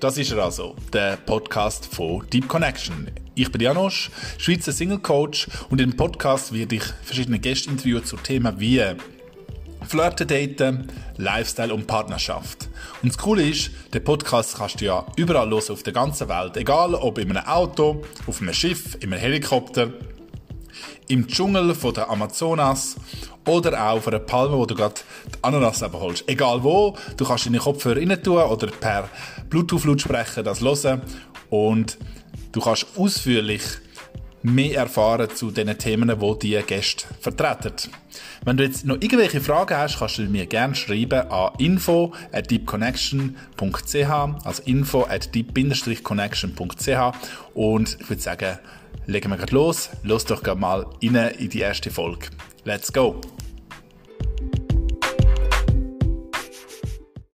das ist er also, der Podcast von Deep Connection. Ich bin Janosch, Schweizer Single Coach und im Podcast werde ich verschiedene Gäste interviewen zu Themen wie Flirten, Daten, Lifestyle und Partnerschaft. Und das Coole ist, den Podcast kannst du ja überall hören auf der ganzen Welt. Egal ob in einem Auto, auf einem Schiff, in einem Helikopter, im Dschungel von der Amazonas oder auch auf einer Palme, wo du gerade die Ananas holst. Egal wo, du kannst in den Kopfhörer rein tun oder per Bluetooth-Lautsprecher das hören und du kannst ausführlich mehr erfahren zu den Themen, die die Gäste vertreten. Wenn du jetzt noch irgendwelche Fragen hast, kannst du mir gerne schreiben an info at deepconnection.ch, also info at deep-connection.ch und ich würde sagen, legen wir gerade los. Los doch mal rein in die erste Folge. Let's go!